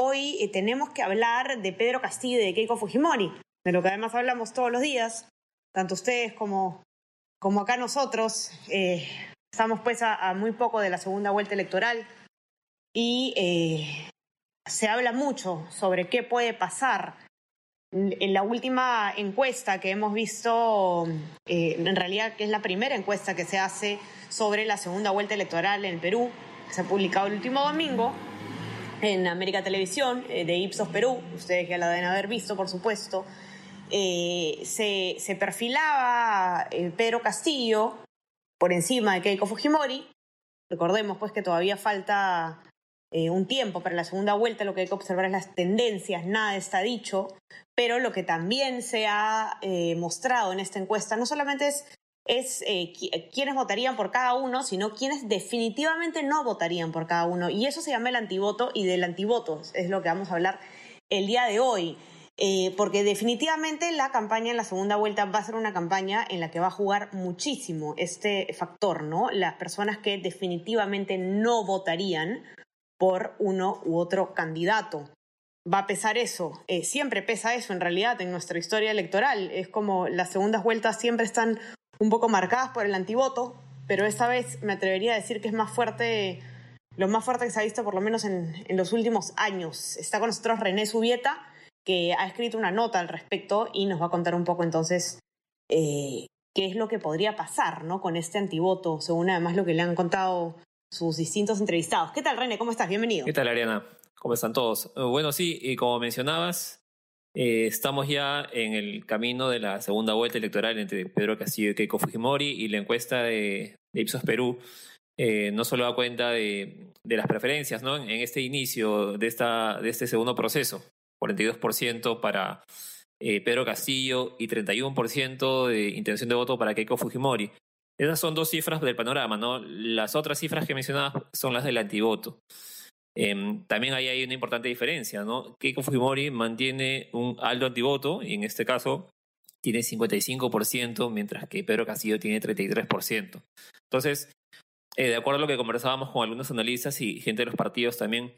hoy eh, tenemos que hablar de Pedro Castillo y de Keiko Fujimori, de lo que además hablamos todos los días, tanto ustedes como, como acá nosotros. Eh, estamos pues a, muy poco de la segunda vuelta electoral y eh, se habla mucho sobre qué puede pasar. En la última encuesta que hemos visto, en realidad que es la primera encuesta que se hace sobre la segunda vuelta electoral en Perú, se ha publicado el último domingo en América Televisión eh, de Ipsos Perú, ustedes ya la deben haber visto, por supuesto, eh, se, perfilaba eh, Pedro Castillo por encima de Keiko Fujimori. Recordemos pues que todavía falta eh, un tiempo para la segunda vuelta, lo que hay que observar es las tendencias, nada está dicho, pero lo que también se ha mostrado en esta encuesta no solamente es es eh, quiénes votarían por cada uno, sino quienes definitivamente no votarían por cada uno. Y eso se llama el antivoto y del antivoto es lo que vamos a hablar el día de hoy. Eh, porque definitivamente la campaña en la segunda vuelta va a ser una campaña en la que va a jugar muchísimo este factor, ¿no? Las personas que definitivamente no votarían por uno u otro candidato. Va a pesar eso, eh, siempre pesa eso en realidad en nuestra historia electoral. Es como las segundas vueltas siempre están un poco marcadas por el antivoto, pero esta vez me atrevería a decir que es más fuerte, lo más fuerte que se ha visto por lo menos en, en los últimos años. Está con nosotros René Subieta, que ha escrito una nota al respecto y nos va a contar un poco entonces eh, qué es lo que podría pasar ¿no? con este antivoto, según además lo que le han contado sus distintos entrevistados. ¿Qué tal, René? ¿Cómo estás? Bienvenido. ¿Qué tal, Ariana? ¿Cómo están todos? Bueno, sí, y como mencionabas, eh, estamos ya en el camino de la segunda vuelta electoral entre Pedro Castillo y Keiko Fujimori y la encuesta de, Ipsos Perú eh, no solo da cuenta de, las preferencias ¿no? en, este inicio de, esta, de este segundo proceso, 42% para eh, Pedro Castillo y 31% de intención de voto para Keiko Fujimori. Esas son dos cifras del panorama, ¿no? Las otras cifras que mencionaba son las del antivoto. Eh, también ahí hay una importante diferencia, ¿no? Keiko Fujimori mantiene un alto antivoto y en este caso tiene 55%, mientras que Pedro Castillo tiene 33%. Entonces, eh, de acuerdo a lo que conversábamos con algunos analistas y gente de los partidos también,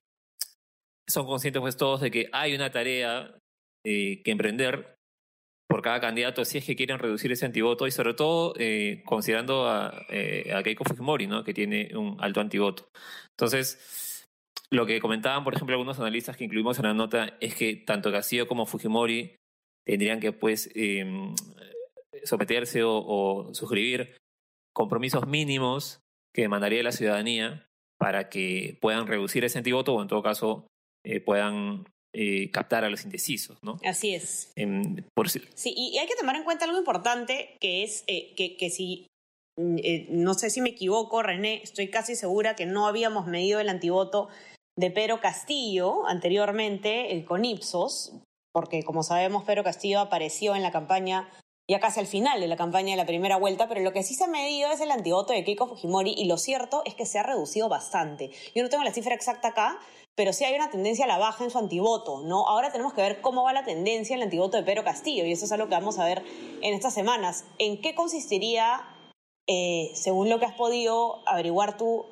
son conscientes pues todos de que hay una tarea eh, que emprender por cada candidato si es que quieren reducir ese antivoto y sobre todo eh, considerando a, a Keiko Fujimori, ¿no? que tiene un alto antivoto. Entonces, lo que comentaban, por ejemplo, algunos analistas que incluimos en la nota es que tanto Castillo como Fujimori tendrían que pues eh, someterse o, o, suscribir compromisos mínimos que demandaría la ciudadanía para que puedan reducir ese antivoto o en todo caso eh, puedan eh, captar a los indecisos, ¿no? Así es. Por... Sí, y hay que tomar en cuenta algo importante que es eh, que, que si eh, no sé si me equivoco, René, estoy casi segura que no habíamos medido el antivoto de Pedro Castillo anteriormente eh, con Ipsos, porque como sabemos, Pedro Castillo apareció en la campaña ya casi al final de la campaña de la primera vuelta, pero lo que sí se ha medido es el antivoto de Keiko Fujimori y lo cierto es que se ha reducido bastante. Yo no tengo la cifra exacta acá, pero sí hay una tendencia a la baja en su antivoto, ¿no? Ahora tenemos que ver cómo va la tendencia en el antivoto de Pedro Castillo y eso es algo que vamos a ver en estas semanas. ¿En qué consistiría, eh, según lo que has podido averiguar tú,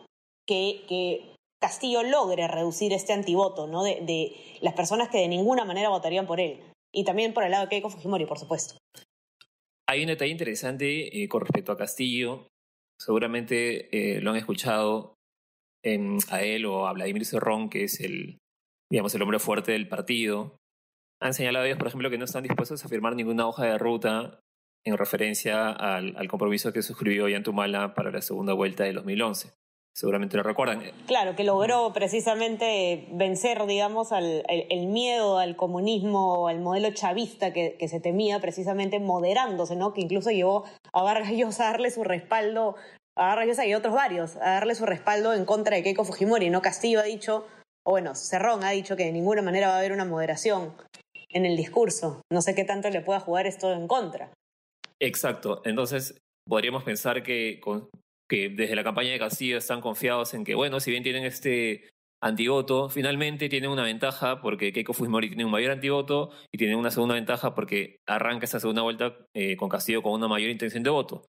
que Castillo logre reducir este antivoto, ¿no? De, de las personas que de ninguna manera votarían por él. Y también por el lado de Keiko Fujimori, por supuesto. Hay un detalle interesante eh, con respecto a Castillo. Seguramente eh, lo han escuchado eh, a él o a Vladimir Cerrón, que es el, digamos, el hombre fuerte del partido. Han señalado ellos, por ejemplo, que no están dispuestos a firmar ninguna hoja de ruta en referencia al, al compromiso que suscribió Yantumala para la segunda vuelta de 2011 seguramente lo recuerdan. Claro, que logró precisamente vencer, digamos, al, el, el, miedo al comunismo, al modelo chavista que, que, se temía, precisamente moderándose, ¿no? Que incluso llevó a Vargas Llosa a darle su respaldo, a Vargas Llosa y otros varios, a darle su respaldo en contra de Keiko Fujimori, ¿no? Castillo ha dicho, o bueno, Cerrón ha dicho que de ninguna manera va a haber una moderación en el discurso. No sé qué tanto le pueda jugar esto en contra. Exacto. Entonces, podríamos pensar que, que desde la campaña de Castillo están confiados en que, bueno, si bien tienen este antivoto, finalmente tienen una ventaja porque Keiko Fujimori tiene un mayor antivoto y tiene una segunda ventaja porque arranca esa segunda vuelta eh, con Castillo con una mayor intención de voto.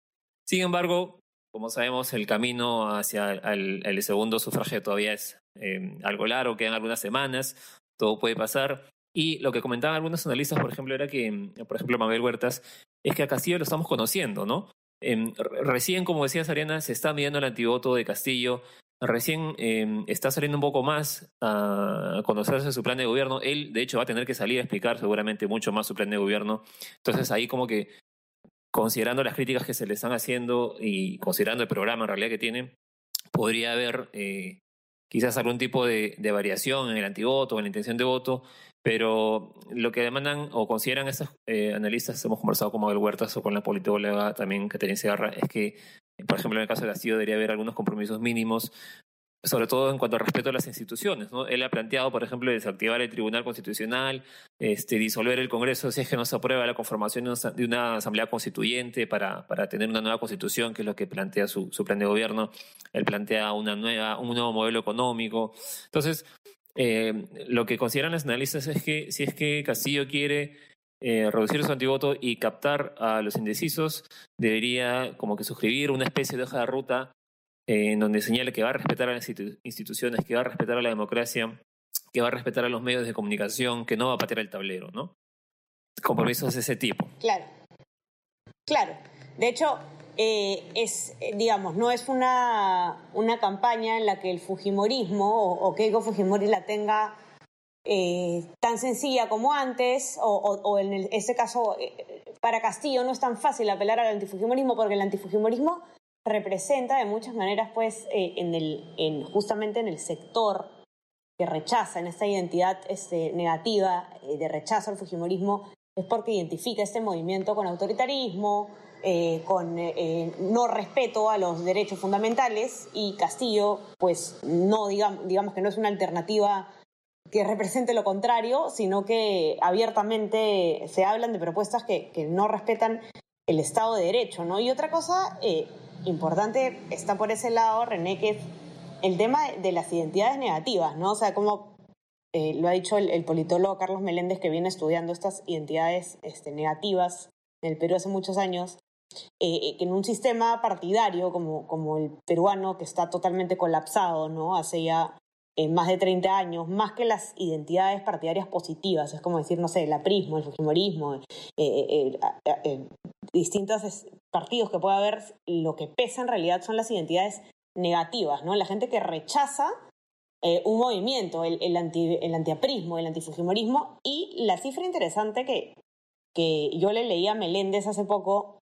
Sin embargo, como sabemos, el camino hacia el, segundo sufragio todavía es eh, algo largo, quedan algunas semanas, todo puede pasar. Y lo que comentaban algunos analistas, por ejemplo, era que, por ejemplo, Mabel Huertas, es que a Castillo lo estamos conociendo, ¿no? Em, recién, como decías, Ariana, se está midiendo el antivoto de Castillo. Recién em, está saliendo un poco más a conocerse su plan de gobierno. Él, de hecho, va a tener que salir a explicar seguramente mucho más su plan de gobierno. Entonces, ahí como que, considerando las críticas que se le están haciendo y considerando el programa en realidad que tiene, podría haber eh, quizás algún tipo de, variación en el antivoto, en la intención de voto, pero lo que demandan o consideran estos eh, analistas, hemos conversado con Mabel Huertas o con la politóloga también Caterina Segarra, es que, por ejemplo, en el caso de Castillo debería haber algunos compromisos mínimos sobre todo en cuanto al respeto a las instituciones. ¿no? Él ha planteado, por ejemplo, desactivar el Tribunal Constitucional, este, disolver el Congreso si es que no se aprueba la conformación de una, asamblea constituyente para, para, tener una nueva constitución, que es lo que plantea su, su plan de gobierno. Él plantea una nueva, un nuevo modelo económico. Entonces, eh, lo que consideran los analistas es que si es que Castillo quiere eh, reducir su antivoto y captar a los indecisos, debería como que suscribir una especie de hoja de ruta en donde señale que va a respetar a las instituciones, que va a respetar a la democracia, que va a respetar a los medios de comunicación, que no va a patear el tablero, ¿no? Compromisos de ese tipo. Claro. Claro. De hecho, eh, es, digamos, no es una, una campaña en la que el Fujimorismo o, que Keiko Fujimori la tenga eh, tan sencilla como antes, o, en este caso, eh, para Castillo no es tan fácil apelar al antifujimorismo porque el antifujimorismo representa de muchas maneras, pues, eh, en el, en, justamente en el sector que rechaza, en esta identidad este, negativa eh, de rechazo al Fujimorismo, es porque identifica este movimiento con autoritarismo, eh, con no respeto a los derechos fundamentales y Castillo, pues no digamos, que no es una alternativa que represente lo contrario, sino que abiertamente se hablan de propuestas que, no respetan el Estado de Derecho, ¿no? Y otra cosa importante está por ese lado, René, que es el tema de las identidades negativas, ¿no? O sea, como eh, lo ha dicho el, politólogo Carlos Meléndez, que viene estudiando estas identidades este, negativas en el Perú hace muchos años, eh, eh, que en un sistema partidario como, el peruano, que está totalmente colapsado, ¿no? Hace ya más de 30 años, más que las identidades partidarias positivas, es como decir, no sé, el aprismo, el fujimorismo, distintos partidos que puede haber, lo que pesa en realidad son las identidades negativas, ¿no? La gente que rechaza eh, un movimiento, el, anti, el antiaprismo, el antifujimorismo, y la cifra interesante que, que yo le leí a Meléndez hace poco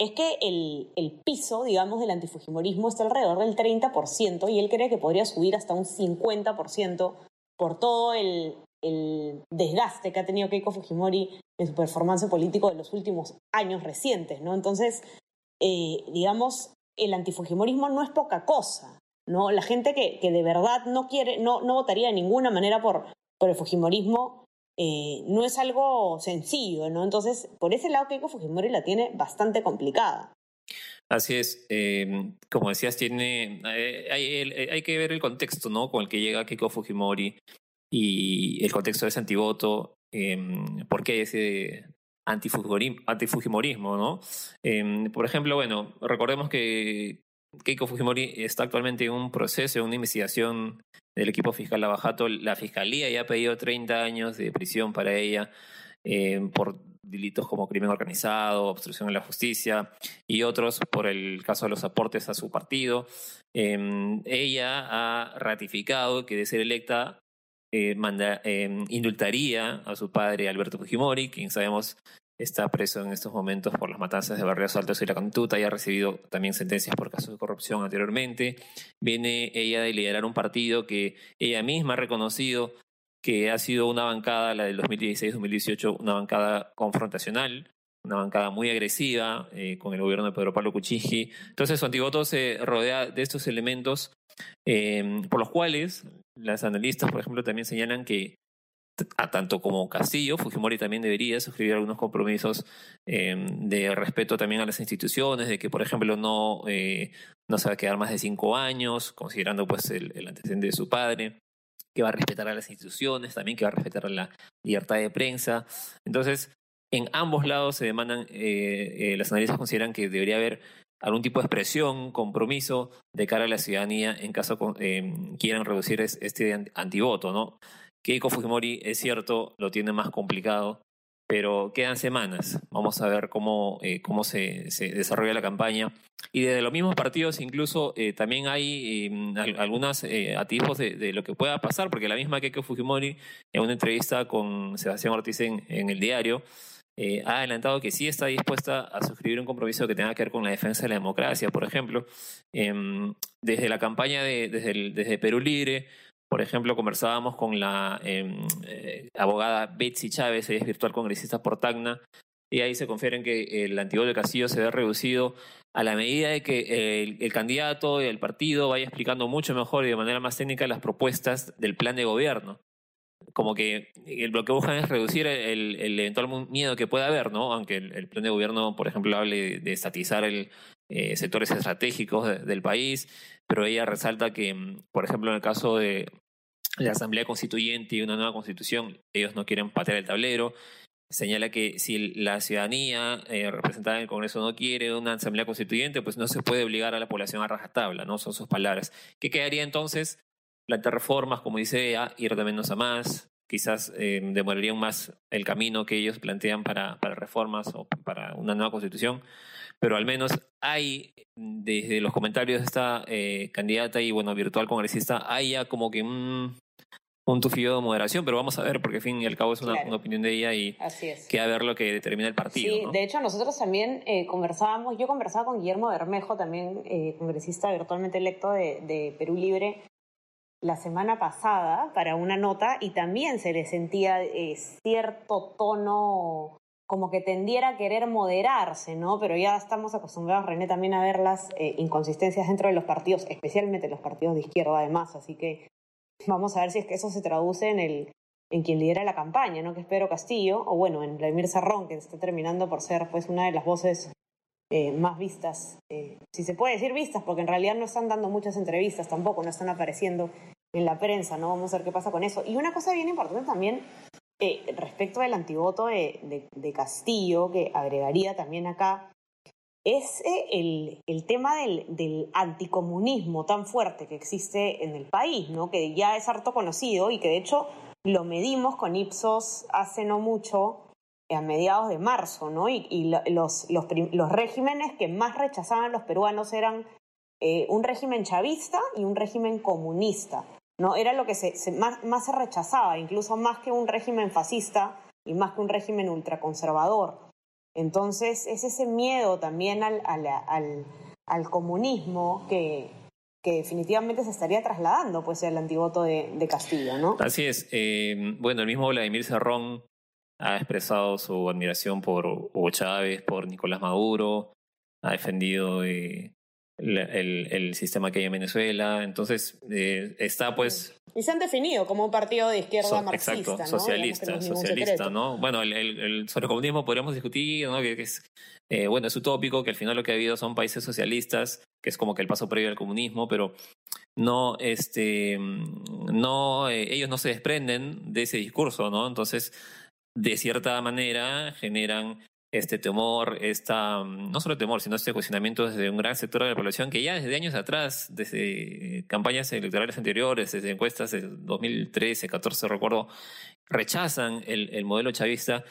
es que el, el, piso, digamos, del antifujimorismo está alrededor del 30% y él cree que podría subir hasta un 50% por todo el, el desgaste que ha tenido Keiko Fujimori en su performance político de los últimos años recientes, ¿no? Entonces, eh, digamos, el antifujimorismo no es poca cosa, ¿no? La gente que, que de verdad no quiere, no, no votaría de ninguna manera por, por el fujimorismo, eh, no es algo sencillo, ¿no? Entonces, por ese lado, Keiko Fujimori la tiene bastante complicada. Así es, em, como decías, tiene, eh, hay, hay, que ver el contexto ¿no? con el que llega Keiko Fujimori y el contexto de ese antivoto, eh, por qué ese antifujimorismo, ¿no? Em, por ejemplo, bueno, recordemos que Keiko Fujimori está actualmente en un proceso, en una investigación del equipo fiscal Lavajato. La fiscalía ya ha pedido 30 años de prisión para ella em, por delitos como crimen organizado, obstrucción a la justicia y otros por el caso de los aportes a su partido. ella ha ratificado que de ser electa eh, em, indultaría a su padre Alberto Fujimori, quien sabemos está preso en estos momentos por las matanzas de Barrios Altos y la Cantuta y ha recibido también sentencias por casos de corrupción anteriormente. Viene ella de liderar un partido que ella misma ha reconocido que ha sido una bancada, la del 2016-2018, una bancada confrontacional, una bancada muy agresiva eh, con el gobierno de Pedro Pablo Kuczynski. Entonces su antivoto se rodea de estos elementos eh, por los cuales las analistas, por ejemplo, también señalan que a tanto como Castillo, Fujimori también debería suscribir algunos compromisos eh, de respeto también a las instituciones, de que, por ejemplo, no, eh, no se va a quedar más de cinco años, considerando pues el, antecedente de su padre, que va a respetar a las instituciones, también que va a respetar la libertad de prensa. Entonces, en ambos lados se demandan, eh, las analistas consideran que debería haber algún tipo de expresión, compromiso de cara a la ciudadanía en caso quieran reducir este antivoto, ¿no? Keiko Fujimori, es cierto, lo tiene más complicado, pero quedan semanas. Vamos a ver cómo, eh, cómo se, se, desarrolla la campaña. Y desde los mismos partidos incluso eh, también hay eh, algunos atisbos de, de, lo que pueda pasar, porque la misma Keiko Fujimori, en una entrevista con Sebastián Ortiz en, en el diario, ha adelantado que sí está dispuesta a suscribir un compromiso que tenga que ver con la defensa de la democracia, por ejemplo. Em, desde la campaña de, desde, el, desde Perú Libre, por ejemplo, conversábamos con la eh, eh, abogada Betsy Chávez, ella es virtual congresista por Tacna, y ahí se confieren que el antiguo de Castillo se ve reducido a la medida de que el, candidato y el partido vaya explicando mucho mejor y de manera más técnica las propuestas del plan de gobierno. Como que lo que buscan es reducir el, eventual miedo que pueda haber, ¿no? Aunque el, plan de gobierno, por ejemplo, hable de estatizar el, eh, sectores estratégicos de, del país, pero ella resalta que, mm, por ejemplo, en el caso de la Asamblea Constituyente y una nueva constitución, ellos no quieren patear el tablero. Señala que si la ciudadanía eh, representada en el Congreso no quiere una Asamblea Constituyente, pues no se puede obligar a la población a rajatabla, ¿no? Son sus palabras. ¿Qué quedaría entonces? Plantear reformas, como dice ella, ir de menos a más, quizás eh, demorarían más el camino que ellos plantean para, para reformas o para una nueva constitución pero al menos hay, desde los comentarios de esta eh, candidata y, bueno, virtual congresista, hay ya como que un, un tufillo de moderación, pero vamos a ver, porque al fin y al cabo es una, claro. una opinión de ella y queda ver lo que determina el partido. Sí, ¿no? de hecho nosotros también eh, conversábamos, yo conversaba con Guillermo Bermejo, también eh, congresista virtualmente electo de, de Perú Libre, la semana pasada para una nota y también se le sentía eh, cierto tono como que tendiera a querer moderarse, ¿no? Pero ya estamos acostumbrados, René, también a ver las eh, inconsistencias dentro de los partidos, especialmente los partidos de izquierda además, así que vamos a ver si es que eso se traduce en el en quien lidera la campaña, ¿no? Que es Pedro Castillo, o bueno, en Vladimir Sarrón, que está terminando por ser pues una de las voces eh, más vistas, eh, si se puede decir vistas, porque en realidad no están dando muchas entrevistas tampoco, no están apareciendo en la prensa, ¿no? Vamos a ver qué pasa con eso. Y una cosa bien importante también eh, respecto del antivoto de, Castillo, que agregaría también acá, es eh, el, el, tema del, del, anticomunismo tan fuerte que existe en el país, ¿no? que ya es harto conocido y que de hecho lo medimos con Ipsos hace no mucho, a mediados de marzo, ¿no? y, y los, los, los, regímenes que más rechazaban los peruanos eran eh, un régimen chavista y un régimen comunista. ¿No? Era lo que se, se, más, más, se rechazaba, incluso más que un régimen fascista y más que un régimen ultraconservador. Entonces, es ese miedo también al, al, al, comunismo que, que, definitivamente se estaría trasladando pues al antivoto de, de Castillo, ¿no? Así es. Eh, bueno, el mismo Vladimir Cerrón ha expresado su admiración por Hugo Chávez, por Nicolás Maduro, ha defendido eh, el, el, sistema que hay en Venezuela. Entonces, eh, está pues... Y se han definido como un partido de izquierda so, marxista, socialista, no socialista, ¿no? Bueno, el, el, sobre el comunismo podríamos discutir, ¿no? Que, que es, eh, bueno, es utópico, que al final lo que ha habido son países socialistas, que es como que el paso previo al comunismo, pero no, este, no, eh, ellos no se desprenden de ese discurso, ¿no? Entonces, de cierta manera, generan este temor, esta, no solo temor, sino este cuestionamiento desde un gran sector de la población que ya desde años atrás, desde campañas electorales anteriores, desde encuestas de 2013, 14, recuerdo, rechazan el, el modelo chavista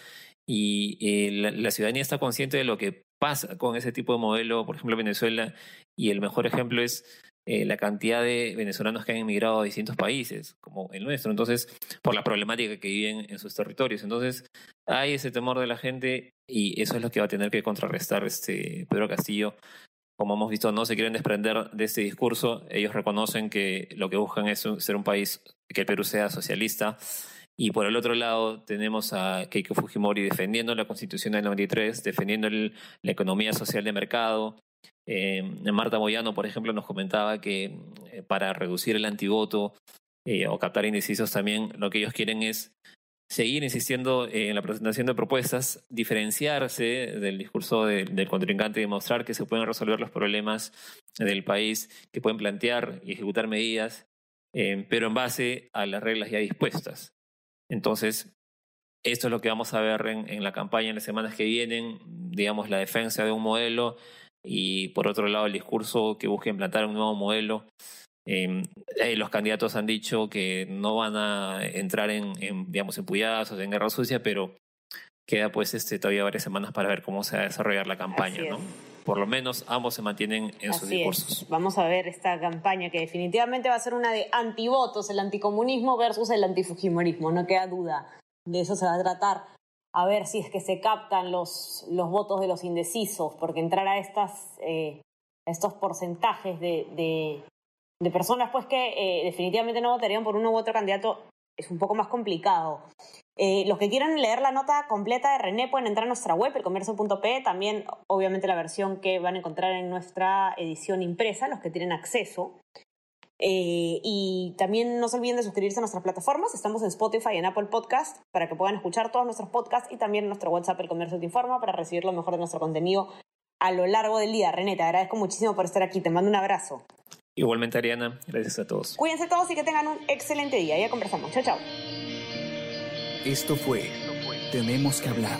y eh, la, la, ciudadanía está consciente de lo que pasa con ese tipo de modelo, por ejemplo, Venezuela, y el mejor ejemplo es eh, la cantidad de venezolanos que han emigrado a distintos países, como el nuestro, entonces, por la problemática que viven en sus territorios. Entonces, hay ese temor de la gente y eso es lo que va a tener que contrarrestar este Pedro Castillo. Como hemos visto, no se quieren desprender de este discurso. Ellos reconocen que lo que buscan es ser un país, que el Perú sea socialista. Y por el otro lado tenemos a Keiko Fujimori defendiendo la Constitución del 93, defendiendo el, la economía social de mercado, Eh, Marta Moyano, por ejemplo, nos comentaba que eh, para reducir el antivoto eh, o captar indecisos también lo que ellos quieren es seguir insistiendo en la presentación de propuestas, diferenciarse del discurso del contrincante y demostrar que se pueden resolver los problemas del país, que pueden plantear y ejecutar medidas, pero en base a las reglas ya dispuestas. Entonces, esto es lo que vamos a ver en, en la campaña en las semanas que vienen, digamos, la defensa de un modelo y por otro lado el discurso que busca implantar un nuevo modelo. Em, eh, los candidatos han dicho que no van a entrar en, digamos, en puyazos, en guerra sucia, pero queda pues este, todavía varias semanas para ver cómo se va a desarrollar la campaña, ¿no? Por lo menos ambos se mantienen en sus discursos. Vamos a ver esta campaña que definitivamente va a ser una de antivotos, el anticomunismo versus el antifujimorismo, no queda duda. De eso se va a tratar a ver si es que se captan los, los votos de los indecisos, porque entrar a estas, eh, estos porcentajes de, de, personas pues que eh, definitivamente no votarían por uno u otro candidato es un poco más complicado. Eh, los que quieran leer la nota completa de René pueden entrar a nuestra web, elcomercio.p, también obviamente la versión que van a encontrar en nuestra edición impresa, los que tienen acceso. Eh, y también no se olviden de suscribirse a nuestras plataformas. Estamos en Spotify y en Apple Podcast para que puedan escuchar todos nuestros podcasts y también en nuestro WhatsApp El Comercio Te Informa para recibir lo mejor de nuestro contenido a lo largo del día. René, te agradezco muchísimo por estar aquí. Te mando un abrazo. Igualmente, Ariana. Gracias a todos. Cuídense todos y que tengan un excelente día. Ya conversamos. Chao, chao. Esto fue Tenemos que hablar